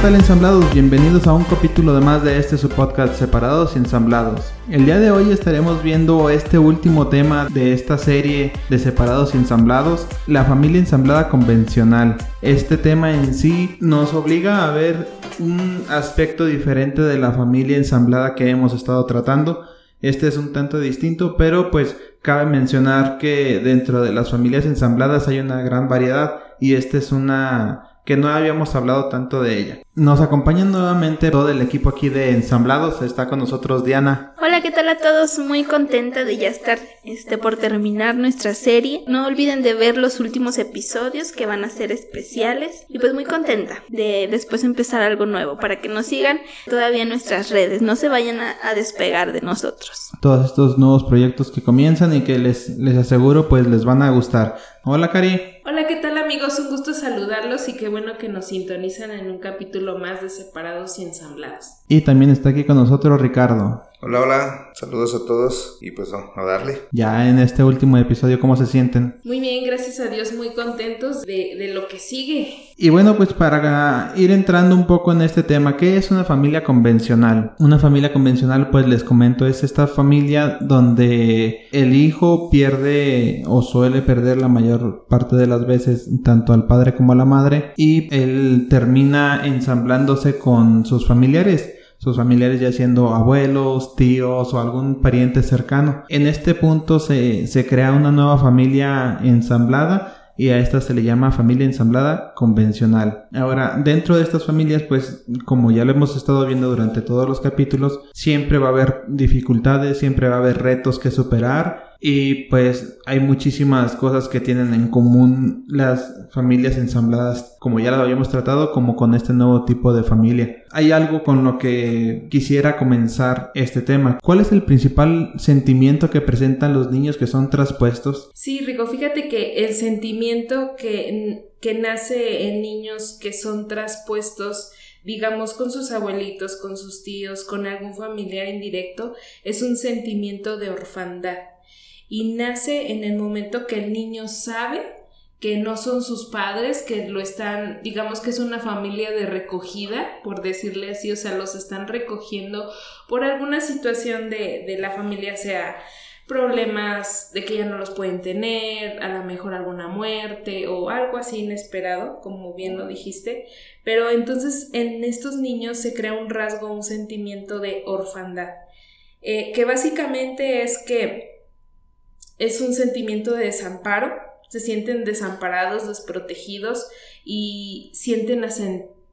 Hola, ¿qué tal ensamblados? Bienvenidos a un capítulo de más de este su podcast Separados y Ensamblados. El día de hoy estaremos viendo este último tema de esta serie de Separados y Ensamblados, la familia ensamblada convencional. Este tema en sí nos obliga a ver un aspecto diferente de la familia ensamblada que hemos estado tratando. Este es un tanto distinto, pero pues cabe mencionar que dentro de las familias ensambladas hay una gran variedad y esta es una que no habíamos hablado tanto de ella. Nos acompaña nuevamente todo el equipo aquí de Ensamblados. Está con nosotros Diana. Hola, ¿qué tal a todos? Muy contenta de ya estar este, por terminar nuestra serie. No olviden de ver los últimos episodios que van a ser especiales. Y pues muy contenta de después empezar algo nuevo para que nos sigan todavía en nuestras redes. No se vayan a, a despegar de nosotros. Todos estos nuevos proyectos que comienzan y que les, les aseguro pues les van a gustar. Hola, Cari. Hola, ¿qué tal amigos? Un gusto saludarlos y qué bueno que nos sintonizan en un capítulo más de Separados y Ensamblados. Y también está aquí con nosotros Ricardo. Hola, hola, saludos a todos y pues vamos a darle. Ya en este último episodio, ¿cómo se sienten? Muy bien, gracias a Dios, muy contentos de, de lo que sigue. Y bueno, pues para ir entrando un poco en este tema, ¿qué es una familia convencional? Una familia convencional, pues les comento, es esta familia donde el hijo pierde o suele perder la mayor parte de las veces tanto al padre como a la madre y él termina ensamblándose con sus familiares sus familiares ya siendo abuelos, tíos o algún pariente cercano. En este punto se, se crea una nueva familia ensamblada y a esta se le llama familia ensamblada convencional. Ahora, dentro de estas familias, pues como ya lo hemos estado viendo durante todos los capítulos, siempre va a haber dificultades, siempre va a haber retos que superar y pues hay muchísimas cosas que tienen en común las familias ensambladas, como ya lo habíamos tratado, como con este nuevo tipo de familia. Hay algo con lo que quisiera comenzar este tema. ¿Cuál es el principal sentimiento que presentan los niños que son traspuestos? Sí, Rico, fíjate que el sentimiento que, que nace en niños que son traspuestos digamos, con sus abuelitos, con sus tíos, con algún familiar indirecto, es un sentimiento de orfandad y nace en el momento que el niño sabe que no son sus padres, que lo están, digamos que es una familia de recogida, por decirle así, o sea, los están recogiendo por alguna situación de, de la familia, sea problemas de que ya no los pueden tener, a lo mejor alguna muerte o algo así inesperado, como bien lo dijiste, pero entonces en estos niños se crea un rasgo, un sentimiento de orfandad, eh, que básicamente es que es un sentimiento de desamparo, se sienten desamparados, desprotegidos y sienten a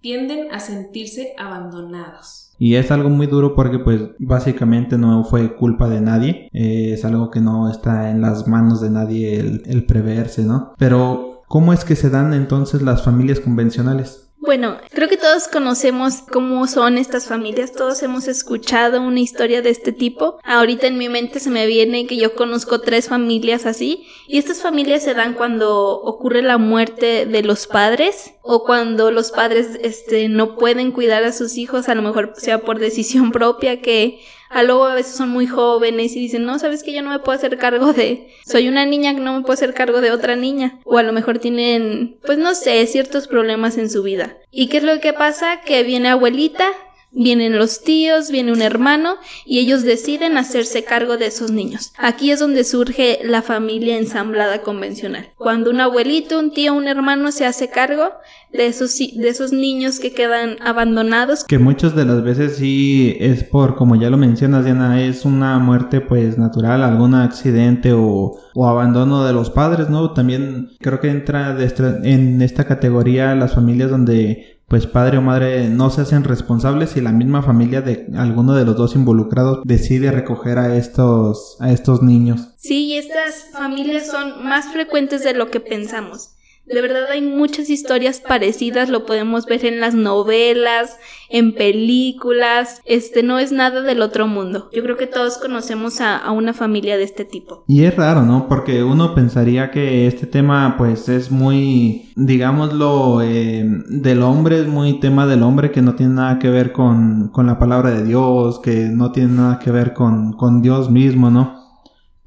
tienden a sentirse abandonados. Y es algo muy duro porque pues básicamente no fue culpa de nadie, eh, es algo que no está en las manos de nadie el, el preverse, ¿no? Pero ¿cómo es que se dan entonces las familias convencionales? Bueno, creo que todos conocemos cómo son estas familias, todos hemos escuchado una historia de este tipo. Ahorita en mi mente se me viene que yo conozco tres familias así y estas familias se dan cuando ocurre la muerte de los padres o cuando los padres este no pueden cuidar a sus hijos, a lo mejor sea por decisión propia que a luego a veces son muy jóvenes y dicen, no, sabes que yo no me puedo hacer cargo de, soy una niña que no me puedo hacer cargo de otra niña. O a lo mejor tienen, pues no sé, ciertos problemas en su vida. ¿Y qué es lo que pasa? Que viene abuelita, Vienen los tíos, viene un hermano y ellos deciden hacerse cargo de esos niños. Aquí es donde surge la familia ensamblada convencional. Cuando un abuelito, un tío, un hermano se hace cargo de esos, de esos niños que quedan abandonados. Que muchas de las veces sí es por, como ya lo mencionas Diana, es una muerte pues natural, algún accidente o, o abandono de los padres, ¿no? También creo que entra en esta categoría las familias donde pues padre o madre no se hacen responsables y la misma familia de alguno de los dos involucrados decide recoger a estos a estos niños. Sí, estas familias son más frecuentes de lo que pensamos. De verdad hay muchas historias parecidas, lo podemos ver en las novelas, en películas, este no es nada del otro mundo. Yo creo que todos conocemos a, a, una familia de este tipo. Y es raro, ¿no? Porque uno pensaría que este tema pues es muy, digámoslo, eh, del hombre, es muy tema del hombre que no tiene nada que ver con, con la palabra de Dios, que no tiene nada que ver con, con Dios mismo, ¿no?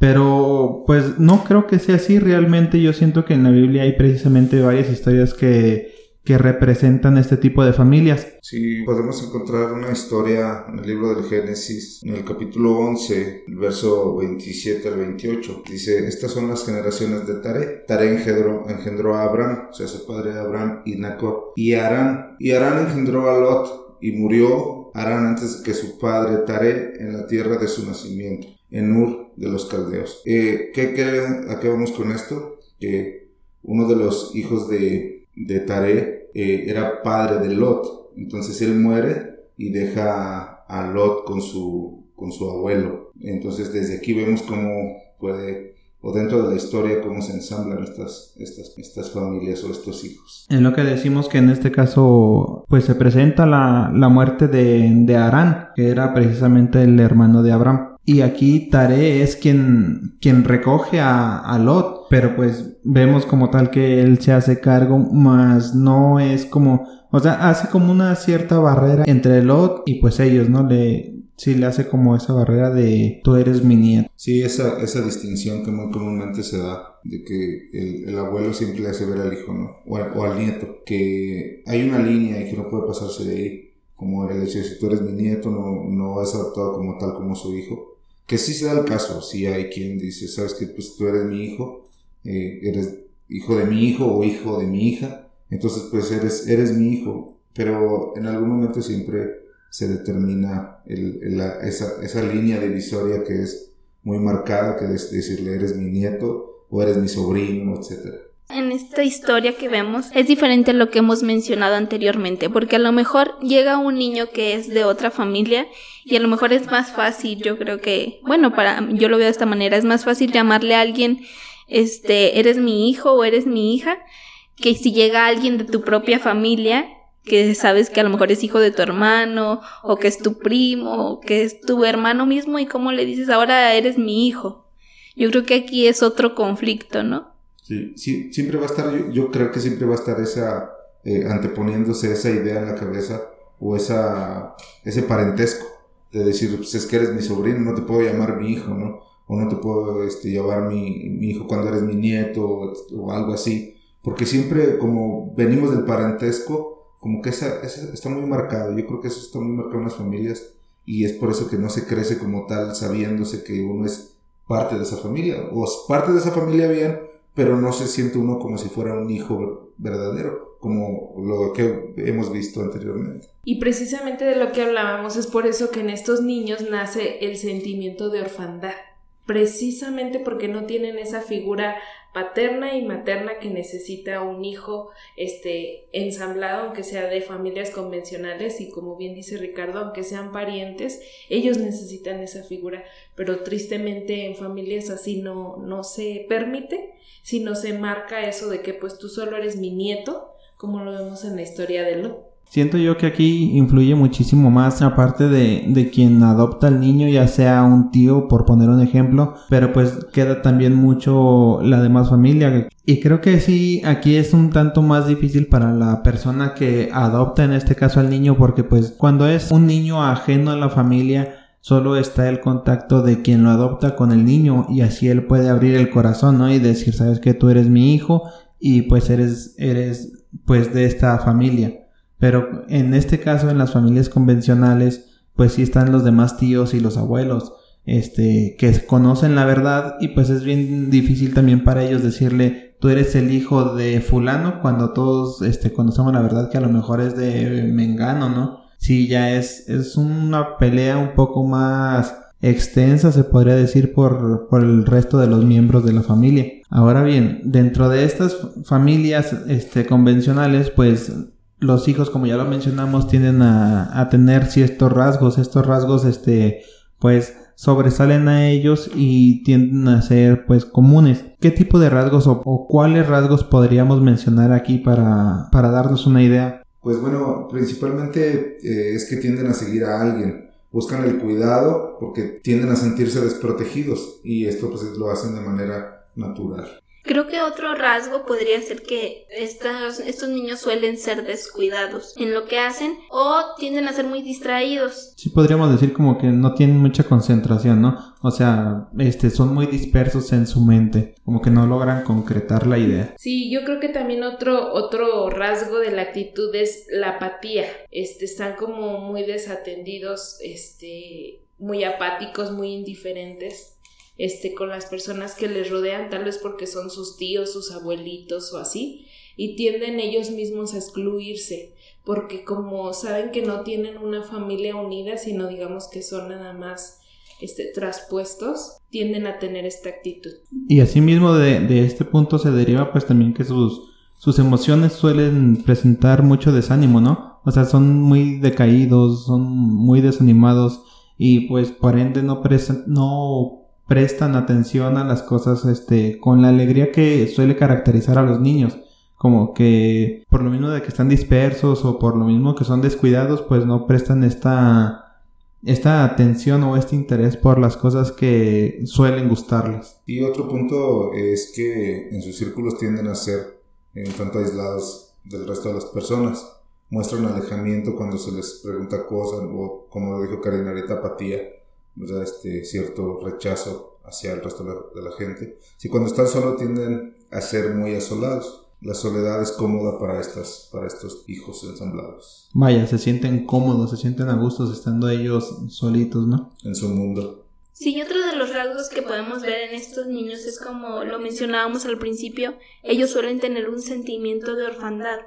Pero pues no creo que sea así realmente. Yo siento que en la Biblia hay precisamente varias historias que, que representan este tipo de familias. Sí, podemos encontrar una historia en el libro del Génesis, en el capítulo 11, el verso 27 al 28. Dice, estas son las generaciones de Tare. Tare engendró, engendró a Abraham, o sea, su padre de Abraham, y Nacor, y Arán. Y Arán engendró a Lot, y murió Arán antes que su padre Tare en la tierra de su nacimiento, en Ur de los caldeos. Eh, ¿qué, qué, ¿A qué vamos con esto? Que uno de los hijos de, de Tare eh, era padre de Lot. Entonces él muere y deja a Lot con su, con su abuelo. Entonces desde aquí vemos cómo puede o dentro de la historia cómo se ensamblan estas, estas, estas familias o estos hijos. En lo que decimos que en este caso pues se presenta la, la muerte de, de Arán, que era precisamente el hermano de Abraham. Y aquí Tare es quien, quien recoge a, a, Lot, pero pues vemos como tal que él se hace cargo, más no es como, o sea, hace como una cierta barrera entre Lot y pues ellos, ¿no? Le, sí le hace como esa barrera de tú eres mi nieto. Sí, esa, esa distinción que muy comúnmente se da, de que el, el abuelo siempre le hace ver al hijo, ¿no? O, al nieto, que hay una línea y que no puede pasarse de ahí, como el hecho si tú eres mi nieto, no, no es adoptado como tal como su hijo. Que sí se da el caso, sí hay quien dice, sabes que pues tú eres mi hijo, eh, eres hijo de mi hijo o hijo de mi hija, entonces pues eres, eres mi hijo, pero en algún momento siempre se determina esa, esa línea divisoria que es muy marcada, que es decirle eres mi nieto o eres mi sobrino, etc. En esta historia que vemos es diferente a lo que hemos mencionado anteriormente, porque a lo mejor llega un niño que es de otra familia y a lo mejor es más fácil, yo creo que, bueno, para yo lo veo de esta manera, es más fácil llamarle a alguien este, eres mi hijo o eres mi hija, que si llega alguien de tu propia familia que sabes que a lo mejor es hijo de tu hermano, o que es tu primo, o que es tu hermano mismo, y cómo le dices, ahora eres mi hijo. Yo creo que aquí es otro conflicto, ¿no? Sí, siempre va a estar, yo, creo que siempre va a estar esa, eh, anteponiéndose esa idea en la cabeza, o esa, ese parentesco, de decir, pues es que eres mi sobrino, no te puedo llamar mi hijo, ¿no? O no te puedo este, llamar mi, mi hijo cuando eres mi nieto, o, o algo así. Porque siempre, como venimos del parentesco, como que esa, esa, está muy marcado. Yo creo que eso está muy marcado en las familias y es por eso que no se crece como tal sabiéndose que uno es parte de esa familia o es parte de esa familia bien, pero no se siente uno como si fuera un hijo verdadero, como lo que hemos visto anteriormente. Y precisamente de lo que hablábamos es por eso que en estos niños nace el sentimiento de orfandad precisamente porque no tienen esa figura paterna y materna que necesita un hijo este ensamblado aunque sea de familias convencionales y como bien dice Ricardo aunque sean parientes ellos necesitan esa figura. Pero tristemente en familias así no no se permite sino se marca eso de que pues tú solo eres mi nieto como lo vemos en la historia de Lot Siento yo que aquí influye muchísimo más, aparte de, de quien adopta al niño, ya sea un tío, por poner un ejemplo, pero pues queda también mucho la demás familia. Y creo que sí, aquí es un tanto más difícil para la persona que adopta en este caso al niño, porque pues cuando es un niño ajeno a la familia, solo está el contacto de quien lo adopta con el niño y así él puede abrir el corazón, ¿no? Y decir, sabes que tú eres mi hijo y pues eres, eres pues de esta familia. Pero en este caso, en las familias convencionales, pues sí están los demás tíos y los abuelos, este, que conocen la verdad y pues es bien difícil también para ellos decirle, tú eres el hijo de fulano, cuando todos, este, conocemos la verdad que a lo mejor es de Mengano, ¿no? Sí, ya es, es una pelea un poco más extensa, se podría decir, por, por el resto de los miembros de la familia. Ahora bien, dentro de estas familias, este, convencionales, pues los hijos, como ya lo mencionamos, tienden a, tener ciertos rasgos. Estos rasgos, este, pues, sobresalen a ellos y tienden a ser, pues, comunes. ¿Qué tipo de rasgos o, o cuáles rasgos podríamos mencionar aquí para, para darnos una idea? Pues bueno, principalmente eh, es que tienden a seguir a alguien. Buscan el cuidado porque tienden a sentirse desprotegidos y esto pues lo hacen de manera natural. Creo que otro rasgo podría ser que estos, estos niños suelen ser descuidados en lo que hacen o tienden a ser muy distraídos. Sí, podríamos decir como que no tienen mucha concentración, ¿no? O sea, este, son muy dispersos en su mente, como que no logran concretar la idea. Sí, yo creo que también otro, otro rasgo de la actitud es la apatía. Este, están como muy desatendidos, este, muy apáticos, muy indiferentes este, con las personas que les rodean, tal vez porque son sus tíos, sus abuelitos o así, y tienden ellos mismos a excluirse, porque como saben que no tienen una familia unida, sino digamos que son nada más este, traspuestos, tienden a tener esta actitud. Y asimismo de, de este punto se deriva pues también que sus, sus emociones suelen presentar mucho desánimo, ¿no? O sea, son muy decaídos, son muy desanimados y pues por ende no, no prestan atención a las cosas este con la alegría que suele caracterizar a los niños como que por lo mismo de que están dispersos o por lo mismo que son descuidados pues no prestan esta esta atención o este interés por las cosas que suelen gustarles. Y otro punto es que en sus círculos tienden a ser en tanto aislados del resto de las personas. Muestran alejamiento cuando se les pregunta cosas o como lo dijo Karina ahorita apatía este cierto rechazo hacia el resto de la, gente. Si cuando están solos tienden a ser muy asolados. La soledad es cómoda para, estas, para estos hijos ensamblados. Vaya, se sienten cómodos, se sienten a gustos estando ellos solitos, ¿no? En su mundo. Sí, y otro de los rasgos que podemos ver en estos niños es como lo mencionábamos al principio, ellos suelen tener un sentimiento de orfandad.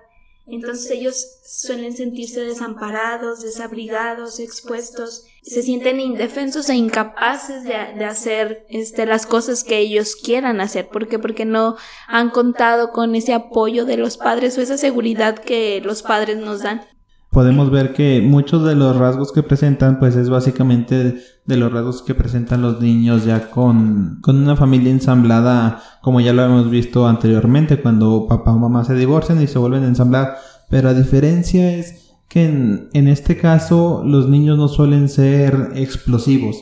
Entonces ellos suelen sentirse desamparados, desabrigados, expuestos, se sienten indefensos e incapaces de, hacer este, las cosas que ellos quieran hacer. ¿Por qué? Porque no han contado con ese apoyo de los padres o esa seguridad que los padres nos dan podemos ver que muchos de los rasgos que presentan pues es básicamente de los rasgos que presentan los niños ya con, con una familia ensamblada como ya lo hemos visto anteriormente cuando papá o mamá se divorcian y se vuelven a ensamblar. Pero a diferencia es que en, en este caso los niños no suelen ser explosivos.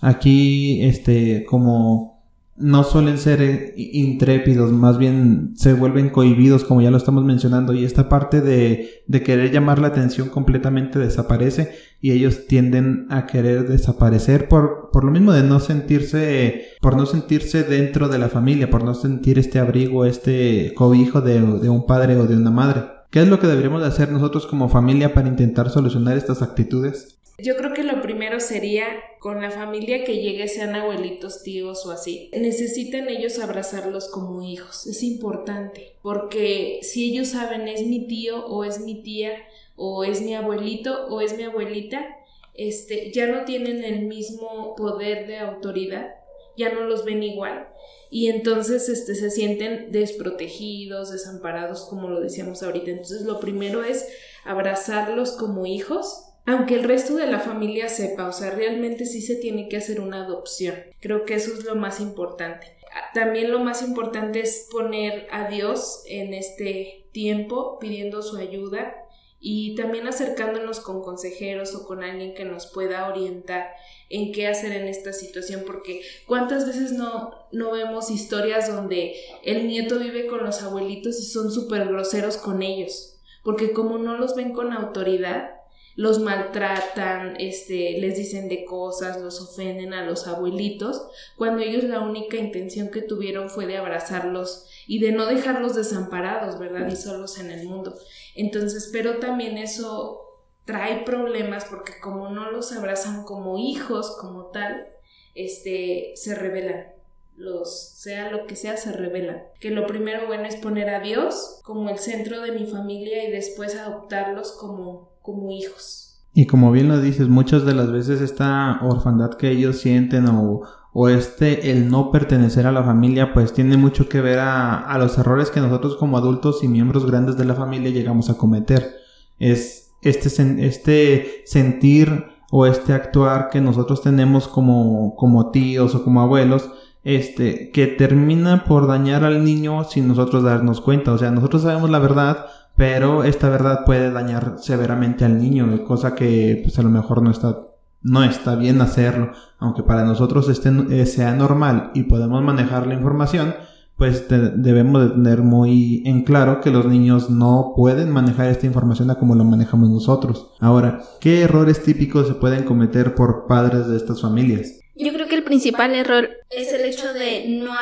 Aquí este como no suelen ser eh, intrépidos, más bien se vuelven cohibidos, como ya lo estamos mencionando, y esta parte de, de, querer llamar la atención completamente desaparece y ellos tienden a querer desaparecer por, por lo mismo de no sentirse, por no sentirse dentro de la familia, por no sentir este abrigo, este cobijo de, de un padre o de una madre. ¿Qué es lo que deberíamos hacer nosotros como familia para intentar solucionar estas actitudes? Yo creo que lo primero sería con la familia que llegue, sean abuelitos, tíos o así. Necesitan ellos abrazarlos como hijos. Es importante porque si ellos saben es mi tío o es mi tía o es mi abuelito o es mi abuelita, este, ya no tienen el mismo poder de autoridad, ya no los ven igual y entonces este, se sienten desprotegidos, desamparados, como lo decíamos ahorita. Entonces lo primero es abrazarlos como hijos aunque el resto de la familia sepa, o sea, realmente sí se tiene que hacer una adopción. Creo que eso es lo más importante. También lo más importante es poner a Dios en este tiempo pidiendo su ayuda y también acercándonos con consejeros o con alguien que nos pueda orientar en qué hacer en esta situación, porque cuántas veces no, no vemos historias donde el nieto vive con los abuelitos y son súper groseros con ellos, porque como no los ven con autoridad, los maltratan, este, les dicen de cosas, los ofenden a los abuelitos, cuando ellos la única intención que tuvieron fue de abrazarlos y de no dejarlos desamparados, ¿verdad? Y solos en el mundo. Entonces, pero también eso trae problemas porque como no los abrazan como hijos, como tal, este, se rebelan. Los, sea lo que sea, se rebelan. Que lo primero bueno es poner a Dios como el centro de mi familia y después adoptarlos como como hijos. Y como bien lo dices, muchas de las veces esta orfandad que ellos sienten o, o este el no pertenecer a la familia pues tiene mucho que ver a, a, los errores que nosotros como adultos y miembros grandes de la familia llegamos a cometer. Es este, este sentir o este actuar que nosotros tenemos como, como tíos o como abuelos este que termina por dañar al niño sin nosotros darnos cuenta. O sea, nosotros sabemos la verdad, pero esta verdad puede dañar severamente al niño, cosa que pues a lo mejor no está no está bien hacerlo, aunque para nosotros este, eh, sea normal y podemos manejar la información, pues debemos de tener muy en claro que los niños no pueden manejar esta información como lo manejamos nosotros. Ahora, ¿qué errores típicos se pueden cometer por padres de estas familias? Yo creo que el principal error es el hecho de no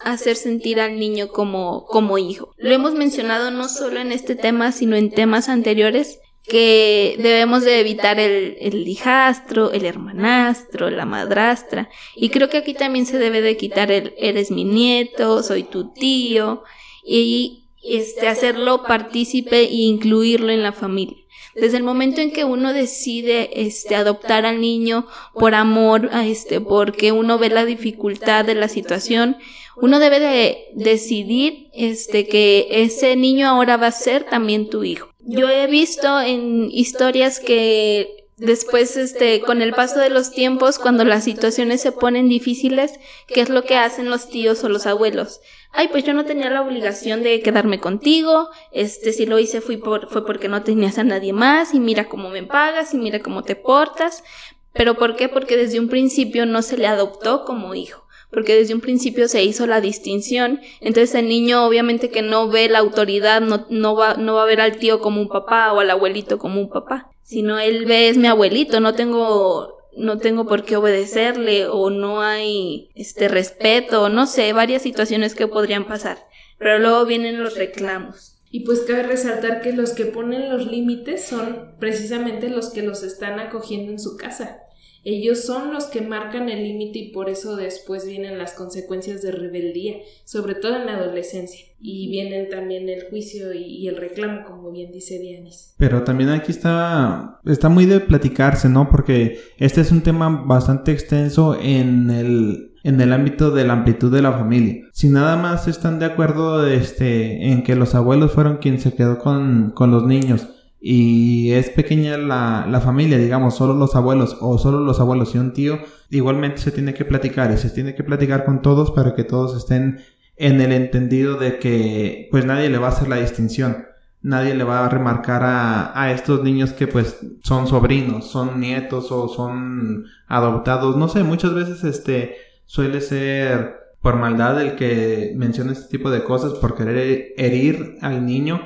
hacer sentir al niño como, como hijo. Lo hemos mencionado no solo en este tema, sino en temas anteriores, que debemos de evitar el, el hijastro, el hermanastro, la madrastra. Y creo que aquí también se debe de quitar el eres mi nieto, soy tu tío, y este, hacerlo partícipe e incluirlo en la familia. Desde el momento en que uno decide este, adoptar al niño por amor, este, porque uno ve la dificultad de la situación, uno debe de decidir este, que ese niño ahora va a ser también tu hijo. Yo he visto en historias que después, este, con el paso de los tiempos, cuando las situaciones se ponen difíciles, ¿qué es lo que hacen los tíos o los abuelos? Ay, pues yo no tenía la obligación de quedarme contigo, este, si lo hice fue, por, fue porque no tenías a nadie más, y mira cómo me pagas, y mira cómo te portas. ¿Pero por qué? Porque desde un principio no se le adoptó como hijo porque desde un principio se hizo la distinción. Entonces el niño obviamente que no ve la autoridad, no, no, va, no va a ver al tío como un papá o al abuelito como un papá, sino él ve es mi abuelito, no tengo no tengo por qué obedecerle o no hay este respeto, no sé, varias situaciones que podrían pasar. Pero luego vienen los reclamos. Y pues cabe resaltar que los que ponen los límites son precisamente los que los están acogiendo en su casa. Ellos son los que marcan el límite y por eso después vienen las consecuencias de rebeldía, sobre todo en la adolescencia. Y vienen también el juicio y, el reclamo, como bien dice Dianis. Pero también aquí está, está muy de platicarse, ¿no? Porque este es un tema bastante extenso en el, en el ámbito de la amplitud de la familia. Si nada más están de acuerdo este, en que los abuelos fueron quien se quedó con, con los niños y es pequeña la, la, familia, digamos, solo los abuelos o solo los abuelos y un tío, igualmente se tiene que platicar y se tiene que platicar con todos para que todos estén en el entendido de que pues nadie le va a hacer la distinción, nadie le va a remarcar a, a estos niños que pues son sobrinos, son nietos o son adoptados, no sé, muchas veces este suele ser por maldad el que menciona este tipo de cosas, por querer herir al niño,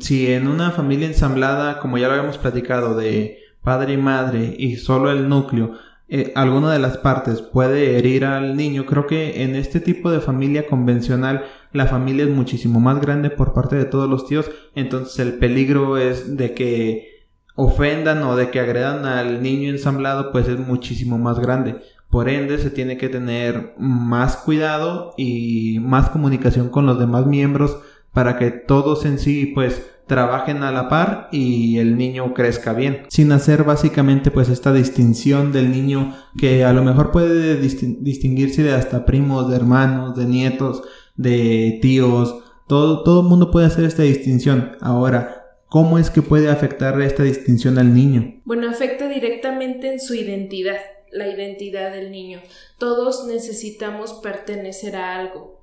si en una familia ensamblada, como ya lo habíamos platicado, de padre y madre y solo el núcleo, eh, alguna de las partes puede herir al niño, creo que en este tipo de familia convencional la familia es muchísimo más grande por parte de todos los tíos, entonces el peligro es de que ofendan o de que agredan al niño ensamblado pues es muchísimo más grande. Por ende se tiene que tener más cuidado y más comunicación con los demás miembros para que todos en sí pues trabajen a la par y el niño crezca bien, sin hacer básicamente pues esta distinción del niño que a lo mejor puede distinguirse de hasta primos, de hermanos, de nietos, de tíos, todo, todo el mundo puede hacer esta distinción. Ahora, ¿cómo es que puede afectar esta distinción al niño? Bueno, afecta directamente en su identidad, la identidad del niño. Todos necesitamos pertenecer a algo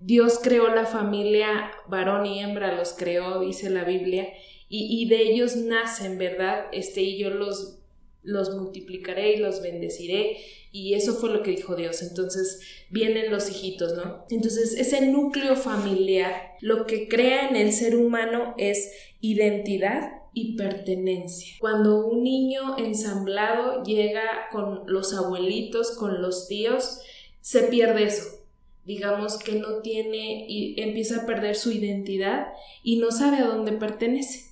Dios creó la familia, varón y hembra los creó, dice la Biblia, y, de ellos nacen, ¿verdad? Este, y yo los, los multiplicaré y los bendeciré, y eso fue lo que dijo Dios. Entonces vienen los hijitos, ¿no? Entonces ese núcleo familiar lo que crea en el ser humano es identidad y pertenencia. Cuando un niño ensamblado llega con los abuelitos, con los tíos, se pierde eso digamos que no tiene y empieza a perder su identidad y no sabe a dónde pertenece,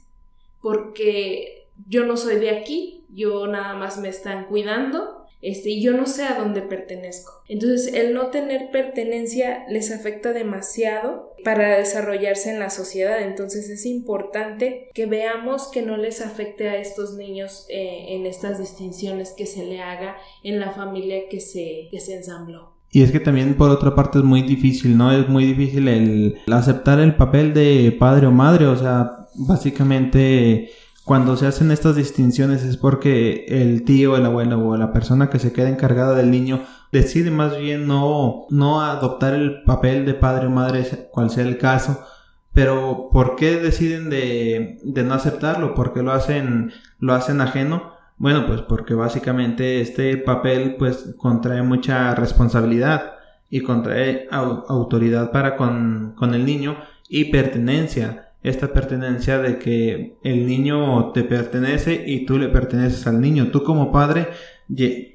porque yo no soy de aquí, yo nada más me están cuidando, este, y yo no sé a dónde pertenezco. Entonces, el no tener pertenencia les afecta demasiado para desarrollarse en la sociedad. Entonces, es importante que veamos que no les afecte a estos niños eh, en estas distinciones que se le haga en la familia que se, que se ensambló. Y es que también por otra parte es muy difícil, ¿no? Es muy difícil el aceptar el papel de padre o madre, o sea, básicamente cuando se hacen estas distinciones es porque el tío, el abuelo o la persona que se queda encargada del niño decide más bien no, no adoptar el papel de padre o madre, cual sea el caso, pero ¿por qué deciden de, de no aceptarlo? ¿Por qué lo hacen, lo hacen ajeno? Bueno, pues porque básicamente este papel pues contrae mucha responsabilidad. y contrae autoridad para con, con el niño y pertenencia esta pertenencia de que el niño te pertenece y tú le perteneces al niño. Tú como padre,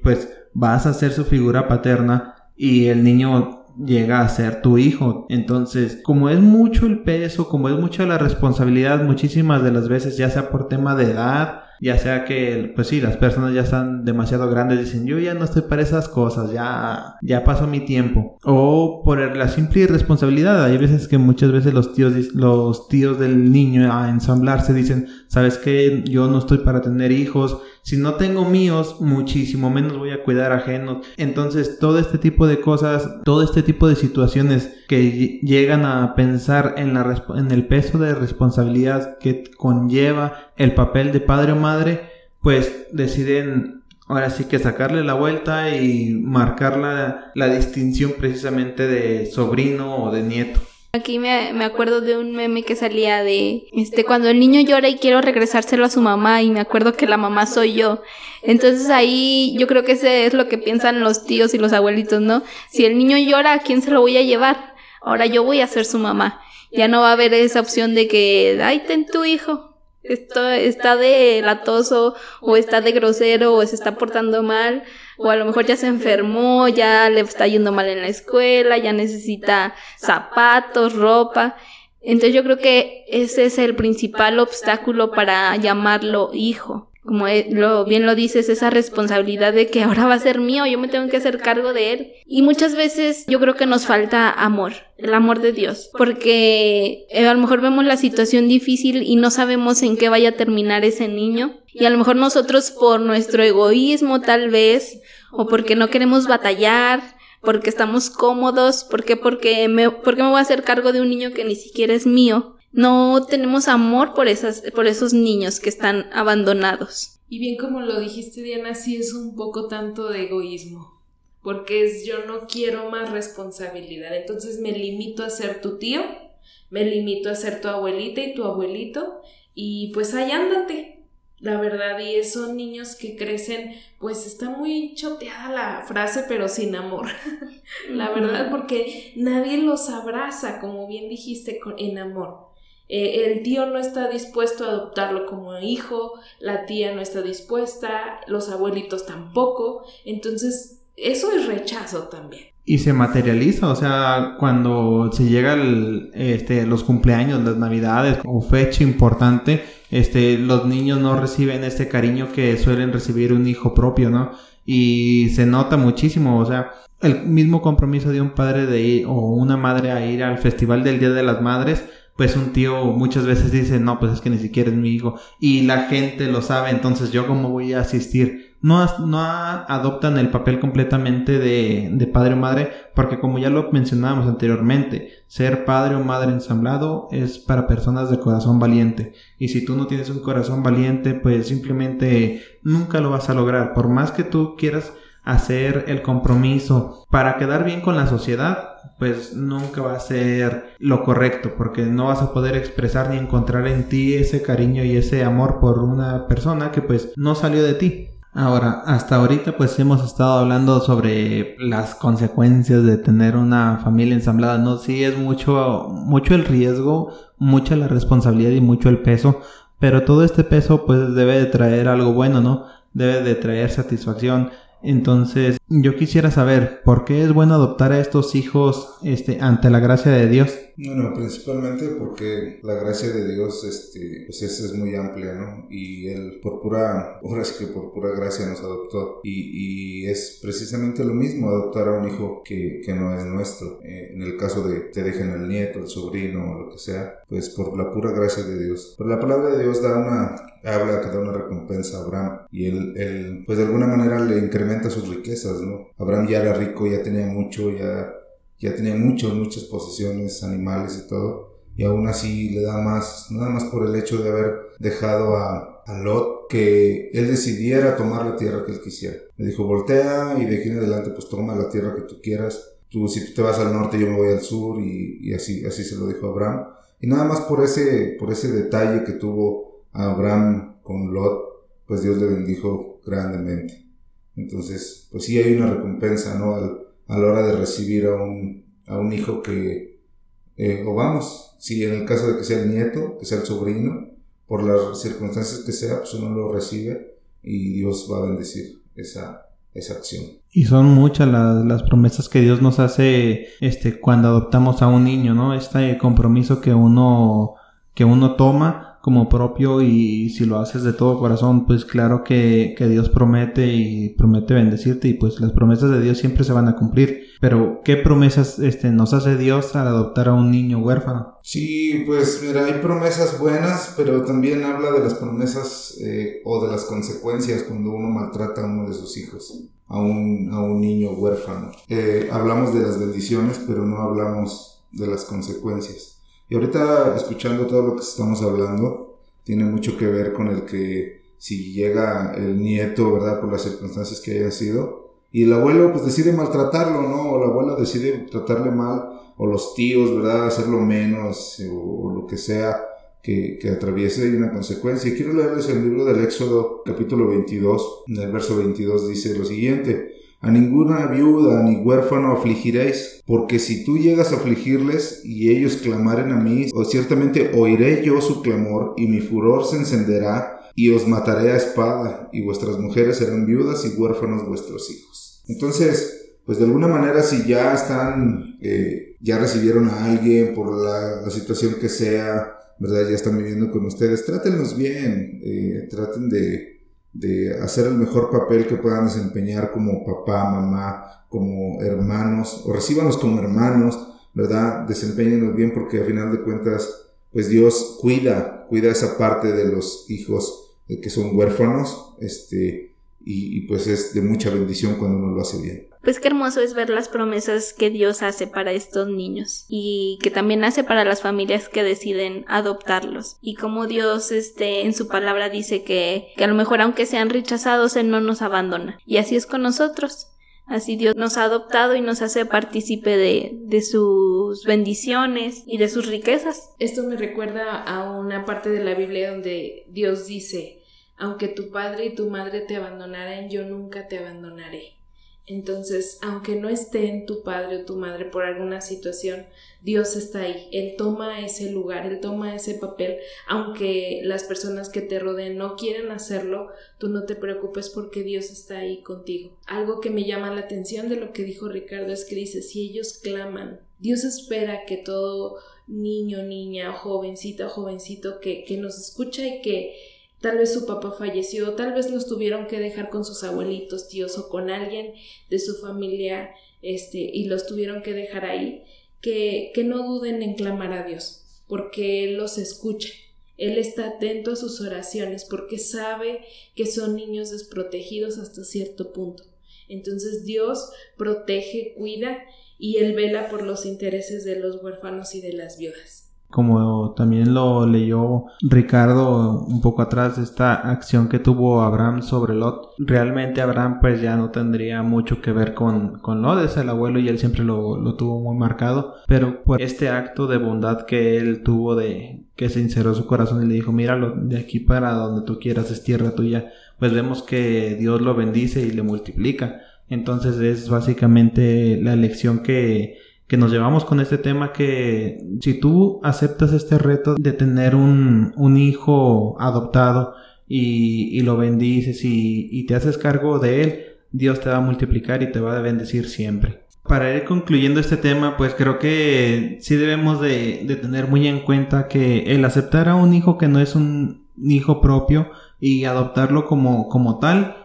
pues vas a ser su figura paterna y el niño llega a ser tu hijo. Entonces, como es mucho el peso, como es mucha la responsabilidad, muchísimas de las veces, ya sea por tema de edad, ya sea que, pues sí, las personas ya están demasiado grandes, dicen, yo ya no estoy para esas cosas, ya, ya pasó mi tiempo. O por la simple irresponsabilidad, hay veces que muchas veces los tíos, los tíos del niño a ensamblarse dicen, sabes que yo no estoy para tener hijos, si no tengo míos, muchísimo menos voy a cuidar ajenos. Entonces, todo este tipo de cosas, todo este tipo de situaciones que llegan a pensar en, la, en el peso de responsabilidad que conlleva el papel de padre o madre, pues deciden ahora sí que sacarle la vuelta y marcar la, la distinción precisamente de sobrino o de nieto. Aquí me, me, acuerdo de un meme que salía de, este, cuando el niño llora y quiero regresárselo a su mamá y me acuerdo que la mamá soy yo. Entonces ahí yo creo que ese es lo que piensan los tíos y los abuelitos, ¿no? Si el niño llora, ¿a quién se lo voy a llevar? Ahora yo voy a ser su mamá. Ya no va a haber esa opción de que, ay, ten tu hijo. Esto está de latoso o está de grosero o se está portando mal o a lo mejor ya se enfermó, ya le está yendo mal en la escuela, ya necesita zapatos, ropa. Entonces yo creo que ese es el principal obstáculo para llamarlo hijo como e, lo, bien lo dices, esa responsabilidad de que ahora va a ser mío, yo me tengo que hacer cargo de él. Y muchas veces yo creo que nos falta amor, el amor de Dios, porque eh, a lo mejor vemos la situación difícil y no sabemos en qué vaya a terminar ese niño. Y a lo mejor nosotros por nuestro egoísmo tal vez, o porque no queremos batallar, porque estamos cómodos, porque porque me, porque me voy a hacer cargo de un niño que ni siquiera es mío no tenemos amor por esas, por esos niños que están abandonados. Y bien como lo dijiste Diana, sí es un poco tanto de egoísmo, porque es yo no quiero más responsabilidad, entonces me limito a ser tu tío, me limito a ser tu abuelita y tu abuelito, y pues ahí ándate. La verdad, y son niños que crecen, pues está muy choteada la frase, pero sin amor. la verdad, porque nadie los abraza, como bien dijiste, en amor. Eh, el tío no está dispuesto a adoptarlo como hijo, la tía no está dispuesta, los abuelitos tampoco, entonces eso es rechazo también. Y se materializa, o sea, cuando se llega este, los cumpleaños, las navidades o fecha importante, este, los niños no reciben este cariño que suelen recibir un hijo propio, ¿no? Y se nota muchísimo, o sea, el mismo compromiso de un padre de ir, o una madre a ir al festival del Día de las Madres, pues un tío muchas veces dice, no, pues es que ni siquiera es mi hijo. Y la gente lo sabe, entonces yo cómo voy a asistir. No, no adoptan el papel completamente de, de padre o madre, porque como ya lo mencionábamos anteriormente, ser padre o madre ensamblado es para personas de corazón valiente. Y si tú no tienes un corazón valiente, pues simplemente nunca lo vas a lograr. Por más que tú quieras hacer el compromiso para quedar bien con la sociedad, pues nunca va a ser lo correcto, porque no vas a poder expresar ni encontrar en ti ese cariño y ese amor por una persona que pues no salió de ti. Ahora, hasta ahorita pues hemos estado hablando sobre las consecuencias de tener una familia ensamblada, ¿no? Sí es mucho, mucho el riesgo, mucha la responsabilidad y mucho el peso, pero todo este peso pues debe de traer algo bueno, ¿no? Debe de traer satisfacción, entonces, yo quisiera saber por qué es bueno adoptar a estos hijos este, ante la gracia de Dios. Bueno, principalmente porque la gracia de Dios este, pues es, es muy amplia, ¿no? Y Él por pura, ahora es que por pura gracia nos adoptó. Y, y es precisamente lo mismo adoptar a un hijo que, que no es nuestro. Eh, en el caso de te dejen el nieto, el sobrino o lo que sea, pues por la pura gracia de Dios. Pero la palabra de Dios da una, habla que da una recompensa a Abraham y él, él pues de alguna manera le incrementa sus riquezas, Abraham ya era rico, ya tenía mucho, ya ya tenía muchas, muchas posesiones, animales y todo, y aún así le da más, nada más por el hecho de haber dejado a, Lot que él decidiera tomar la tierra que él quisiera. Le dijo, voltea y de aquí en adelante pues toma la tierra que tú quieras. Tú, si te vas al norte, yo me voy al sur y, y así, así se lo dijo Abraham. Y nada más por ese, por ese detalle que tuvo Abraham con Lot, pues Dios le bendijo grandemente. Entonces, pues sí hay una recompensa, ¿no? Al, a la hora de recibir a un, a un hijo que, eh, o vamos, si en el caso de que sea el nieto, que sea el sobrino, por las circunstancias que sea, pues uno lo recibe y Dios va a bendecir esa, esa acción. Y son muchas las, las, promesas que Dios nos hace este, cuando adoptamos a un niño, ¿no? Este compromiso que uno, que uno toma como propio y si lo haces de todo corazón, pues claro que, que, Dios promete y promete bendecirte y pues las promesas de Dios siempre se van a cumplir. Pero ¿qué promesas este, nos hace Dios al adoptar a un niño huérfano? Sí, pues mira, hay promesas buenas, pero también habla de las promesas eh, o de las consecuencias cuando uno maltrata a uno de sus hijos, a un, a un niño huérfano. Eh, hablamos de las bendiciones, pero no hablamos de las consecuencias. Y ahorita escuchando todo lo que estamos hablando, tiene mucho que ver con el que si llega el nieto, ¿verdad? Por las circunstancias que haya sido, y el abuelo pues decide maltratarlo, ¿no? O la abuela decide tratarle mal, o los tíos, ¿verdad? Hacerlo menos, o, lo que sea que, que atraviese una consecuencia. Y quiero leerles el libro del Éxodo, capítulo 22, en el verso 22 dice lo siguiente. A ninguna viuda ni huérfano afligiréis, porque si tú llegas a afligirles y ellos clamaren a mí, o ciertamente oiré yo su clamor y mi furor se encenderá y os mataré a espada y vuestras mujeres serán viudas y huérfanos vuestros hijos. Entonces, pues de alguna manera si ya están, eh, ya recibieron a alguien por la, situación que sea, ¿verdad? Ya están viviendo con ustedes, trátenlos bien, eh, traten de de hacer el mejor papel que puedan desempeñar como papá, mamá, como hermanos, o recíbanos como hermanos, ¿verdad? Desempeñenos bien porque al final de cuentas, pues Dios cuida, cuida esa parte de los hijos que son huérfanos, este, y, y pues es de mucha bendición cuando uno lo hace bien. Pues qué hermoso es ver las promesas que Dios hace para estos niños y que también hace para las familias que deciden adoptarlos y como Dios este en su palabra dice que, que a lo mejor aunque sean rechazados Él no nos abandona y así es con nosotros. Así Dios nos ha adoptado y nos hace partícipe de, de, sus bendiciones y de sus riquezas. Esto me recuerda a una parte de la Biblia donde Dios dice, aunque tu padre y tu madre te abandonaren, yo nunca te abandonaré. Entonces, aunque no esté en tu padre o tu madre por alguna situación, Dios está ahí. Él toma ese lugar, Él toma ese papel. Aunque las personas que te rodeen no quieren hacerlo, tú no te preocupes porque Dios está ahí contigo. Algo que me llama la atención de lo que dijo Ricardo es que dice, si ellos claman, Dios espera que todo niño, niña, jovencita, jovencito que, que nos escucha y que Tal vez su papá falleció, tal vez los tuvieron que dejar con sus abuelitos, tíos o con alguien de su familia, este, y los tuvieron que dejar ahí, que, que no duden en clamar a Dios, porque Él los escucha. Él está atento a sus oraciones porque sabe que son niños desprotegidos hasta cierto punto. Entonces Dios protege, cuida y Él vela por los intereses de los huérfanos y de las viudas como también lo leyó Ricardo un poco atrás, esta acción que tuvo Abraham sobre Lot. Realmente Abraham pues ya no tendría mucho que ver con, con Lot, es el abuelo y él siempre lo, lo tuvo muy marcado, pero por este acto de bondad que él tuvo de que sinceró su corazón y le dijo, míralo, de aquí para donde tú quieras es tierra tuya, pues vemos que Dios lo bendice y le multiplica. Entonces es básicamente la lección que que nos llevamos con este tema que si tú aceptas este reto de tener un, un hijo adoptado y, y lo bendices y, y, te haces cargo de él, Dios te va a multiplicar y te va a bendecir siempre. Para ir concluyendo este tema, pues creo que sí debemos de, de tener muy en cuenta que el aceptar a un hijo que no es un hijo propio y adoptarlo como, como tal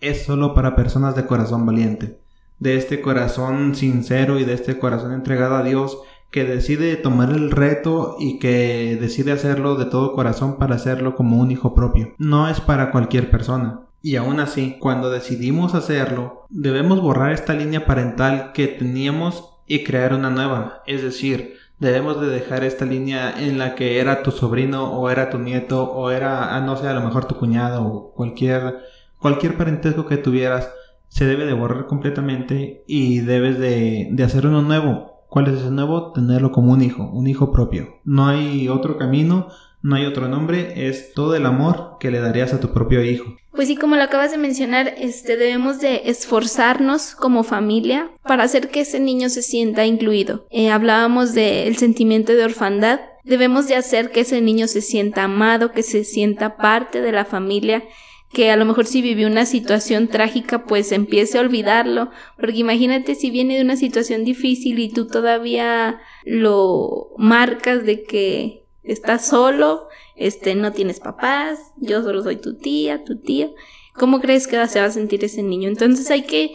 es solo para personas de corazón valiente de este corazón sincero y de este corazón entregado a Dios que decide tomar el reto y que decide hacerlo de todo corazón para hacerlo como un hijo propio. No es para cualquier persona. Y aún así, cuando decidimos hacerlo, debemos borrar esta línea parental que teníamos y crear una nueva. Es decir, debemos de dejar esta línea en la que era tu sobrino o era tu nieto o era, ah, no sé, a lo mejor tu cuñado o cualquier, cualquier parentesco que tuvieras se debe de borrar completamente y debes de, de hacer uno nuevo. ¿Cuál es ese nuevo? Tenerlo como un hijo, un hijo propio. No hay otro camino, no hay otro nombre, es todo el amor que le darías a tu propio hijo. Pues sí, como lo acabas de mencionar, este, debemos de esforzarnos como familia para hacer que ese niño se sienta incluido. Eh, hablábamos del sentimiento de orfandad. Debemos de hacer que ese niño se sienta amado, que se sienta parte de la familia, que a lo mejor si vivió una situación trágica, pues empiece a olvidarlo, porque imagínate si viene de una situación difícil y tú todavía lo marcas de que estás solo, este, no tienes papás, yo solo soy tu tía, tu tío, ¿cómo crees que se va a sentir ese niño? Entonces hay que,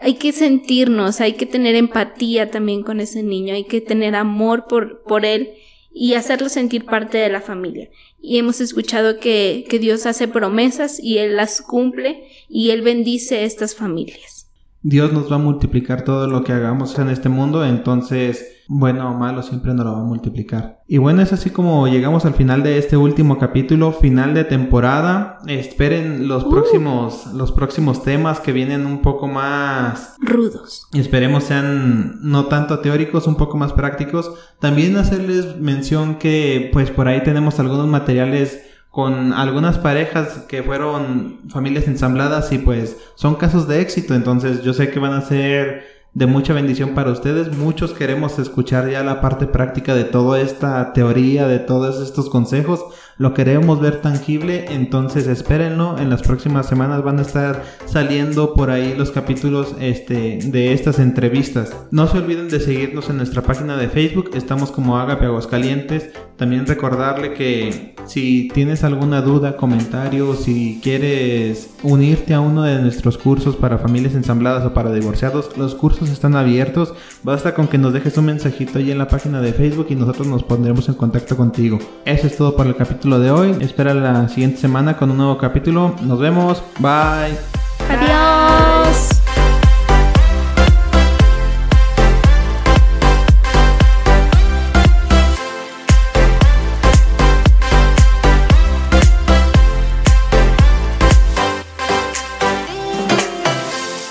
hay que sentirnos, hay que tener empatía también con ese niño, hay que tener amor por, por él y hacerlo sentir parte de la familia. Y hemos escuchado que, que Dios hace promesas y Él las cumple y Él bendice estas familias. Dios nos va a multiplicar todo lo que hagamos en este mundo, entonces bueno o malo siempre nos lo va a multiplicar. Y bueno, es así como llegamos al final de este último capítulo, final de temporada. Esperen los uh. próximos los próximos temas que vienen un poco más rudos. Esperemos sean no tanto teóricos, un poco más prácticos. También hacerles mención que pues por ahí tenemos algunos materiales con algunas parejas que fueron familias ensambladas y pues son casos de éxito, entonces yo sé que van a ser de mucha bendición para ustedes. Muchos queremos escuchar ya la parte práctica de toda esta teoría, de todos estos consejos lo queremos ver tangible, entonces espérenlo, en las próximas semanas van a estar saliendo por ahí los capítulos este, de estas entrevistas. No se olviden de seguirnos en nuestra página de Facebook, estamos como Agape Aguascalientes. También recordarle que si tienes alguna duda, comentario, si quieres unirte a uno de nuestros cursos para familias ensambladas o para divorciados, los cursos están abiertos. Basta con que nos dejes un mensajito ahí en la página de Facebook y nosotros nos pondremos en contacto contigo. Eso es todo para el de hoy. Espera la siguiente semana con un nuevo capítulo. Nos vemos. Bye.